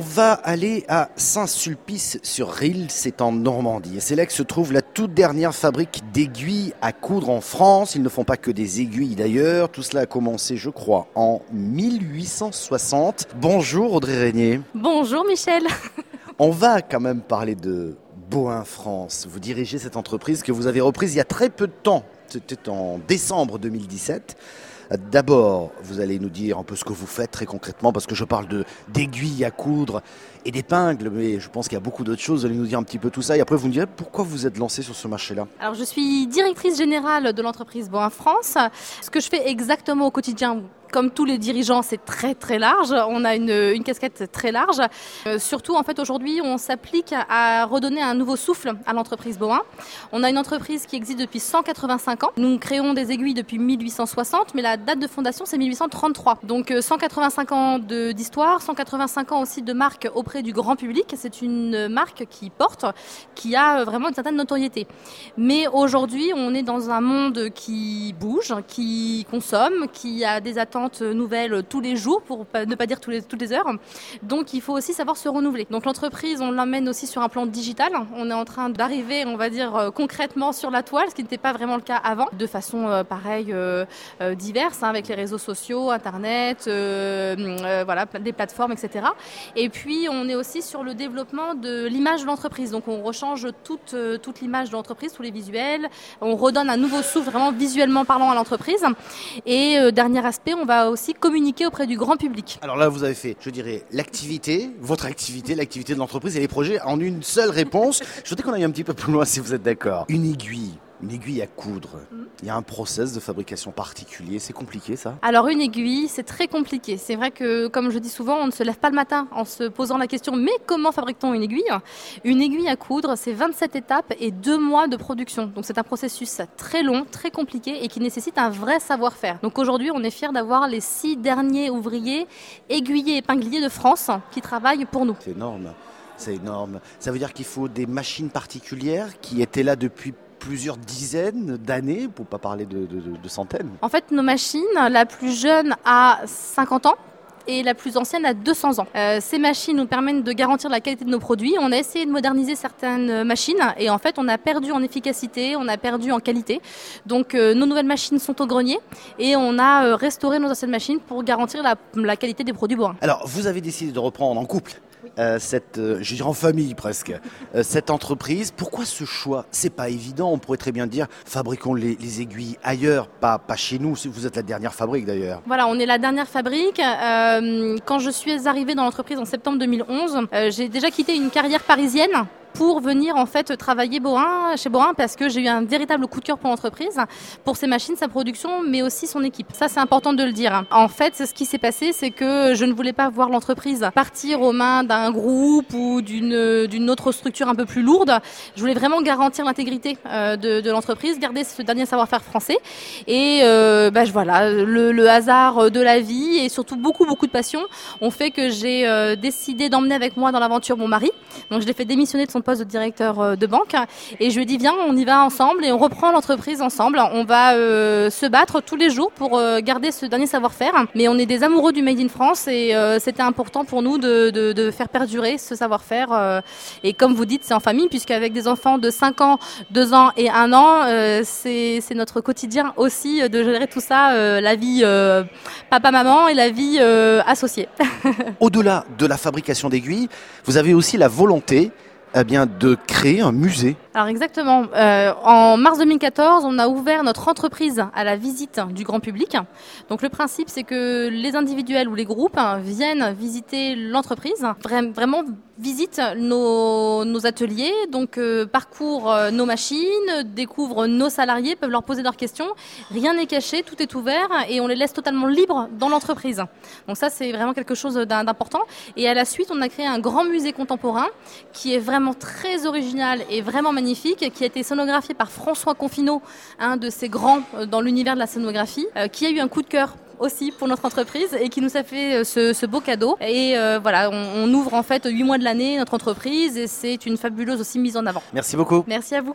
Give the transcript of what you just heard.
va aller à Saint-Sulpice-sur-Rille, c'est en Normandie. Et c'est là que se trouve la toute dernière fabrique d'aiguilles à coudre en France. Ils ne font pas que des aiguilles d'ailleurs. Tout cela a commencé, je crois, en 1860. Bonjour Audrey Régnier. Bonjour Michel. On va quand même parler de Boin France. Vous dirigez cette entreprise que vous avez reprise il y a très peu de temps. C'était en décembre 2017. D'abord, vous allez nous dire un peu ce que vous faites très concrètement, parce que je parle d'aiguilles à coudre et d'épingles, mais je pense qu'il y a beaucoup d'autres choses. Vous allez nous dire un petit peu tout ça, et après vous nous direz pourquoi vous êtes lancé sur ce marché-là. Alors, je suis directrice générale de l'entreprise Boin France. Ce que je fais exactement au quotidien, comme tous les dirigeants, c'est très très large. On a une, casquette très large. Euh, surtout, en fait, aujourd'hui, on s'applique à redonner un nouveau souffle à l'entreprise Boin. On a une entreprise qui existe depuis 185 ans. Nous créons des aiguilles depuis 1860, mais la date de fondation, c'est 1833. Donc 185 euh, ans d'histoire, 185 ans aussi de marque auprès du grand public. C'est une marque qui porte, qui a euh, vraiment une certaine notoriété. Mais aujourd'hui, on est dans un monde qui bouge, qui consomme, qui a des attentes nouvelles tous les jours, pour ne pas dire toutes les heures. Donc il faut aussi savoir se renouveler. Donc l'entreprise, on l'emmène aussi sur un plan digital. On est en train d'arriver, on va dire, euh, concrètement sur la toile, ce qui n'était pas vraiment le cas avant, de façon euh, pareille, euh, diverse, hein, avec les réseaux sociaux, Internet, voilà, des plateformes, etc. Et puis on est aussi sur le développement de l'image de l'entreprise. Donc on rechange toute, toute l'image de l'entreprise, tous les visuels. On redonne un nouveau souffle vraiment visuellement parlant à l'entreprise. Et dernier aspect, on va aussi communiquer auprès du grand public. Alors là, vous avez fait, je dirais, l'activité, votre activité, l'activité de l'entreprise et les projets en une seule réponse. je voudrais qu'on aille un petit peu plus loin si vous êtes d'accord. Une aiguille une aiguille à coudre. Il y a un process de fabrication particulier. C'est compliqué ça? Alors une aiguille, c'est très compliqué. C'est vrai que, comme je dis souvent, on ne se lève pas le matin en se posant la question mais comment fabrique-t-on une aiguille? Une aiguille à coudre, c'est 27 étapes et 2 mois de production. Donc c'est un processus très long, très compliqué et qui nécessite un vrai savoir-faire. Donc aujourd'hui, on est fiers d'avoir les 6 derniers ouvriers aiguillés épingliers de France qui travaillent pour nous. C'est énorme. C'est énorme. Ça veut dire qu'il faut des machines particulières qui étaient là depuis plusieurs dizaines d'années, pour pas parler de, centaines. En fait, nos machines, la plus jeune a 50 ans et la plus ancienne a 200 ans. Euh, ces machines nous permettent de garantir la qualité de nos produits. On a essayé de moderniser certaines machines et en fait on a perdu en efficacité, on a perdu en qualité. Donc euh, nos nouvelles machines sont au grenier et on a euh, restauré nos anciennes machines pour garantir la, la qualité des produits bois. Alors vous avez décidé de reprendre en couple euh, cette, euh, je dirais en famille presque, euh, cette entreprise. Pourquoi ce choix? C'est pas évident. On pourrait très bien dire fabriquons les, aiguilles ailleurs, pas, pas chez nous. Vous êtes la dernière fabrique d'ailleurs. Voilà, on est la dernière fabrique. quand je suis arrivée dans l'entreprise en septembre 2011, j'ai déjà quitté une carrière parisienne pour venir en fait travailler Borin, chez Borin parce que j'ai eu un véritable coup de cœur pour l'entreprise, pour ses machines, sa production, mais aussi son équipe. Ça, c'est important de le dire. En fait, ce qui s'est passé, c'est que je ne voulais pas voir l'entreprise partir aux mains d'un groupe ou d'une autre structure un peu plus lourde. Je voulais vraiment garantir l'intégrité euh, de, l'entreprise, garder ce dernier savoir-faire français. Et euh, bah, voilà, le, le, hasard de la vie et surtout beaucoup beaucoup de passion ont fait que j'ai euh, décidé d'emmener avec moi dans l'aventure mon mari. Donc je l'ai fait démissionner de son poste de directeur euh, de banque. Et je lui ai dit, viens, on y va ensemble et on reprend l'entreprise ensemble. On va euh, se battre tous les jours pour euh, garder ce dernier savoir-faire. Mais on est des amoureux du Made in France et c'était important pour nous de, de, faire perdurer ce savoir-faire. et comme vous dites, c'est en famille, puisqu'avec des enfants de 5 ans, 2 ans et 1 an, c'est notre quotidien aussi de gérer tout ça, la vie papa-maman et la vie associée. Au-delà de la fabrication d'aiguilles, vous avez aussi la volonté eh bien, de créer un musée. Alors exactement. Euh, en mars 2014, on a ouvert notre entreprise à la visite du grand public. Donc le principe, c'est que les individuels ou les groupes viennent visiter l'entreprise, vraiment visitent nos, ateliers, donc euh, parcourent euh, nos machines, découvrent nos salariés, peuvent leur poser leurs questions. Rien n'est caché, tout est ouvert et on les laisse totalement libres dans l'entreprise. Donc ça, c'est vraiment quelque chose d'important. Et à la suite, on a créé un grand musée contemporain qui est vraiment très original et vraiment magnifique, qui a été sonographié par François Confineau, un de ces grands euh, dans l'univers de la sonographie, euh, qui a eu un coup de cœur aussi pour notre entreprise et qui nous a fait euh, ce, beau cadeau. Et voilà, on, on, ouvre en fait huit mois de l'année notre entreprise et c'est une fabuleuse aussi mise en avant. Merci beaucoup. Merci à vous.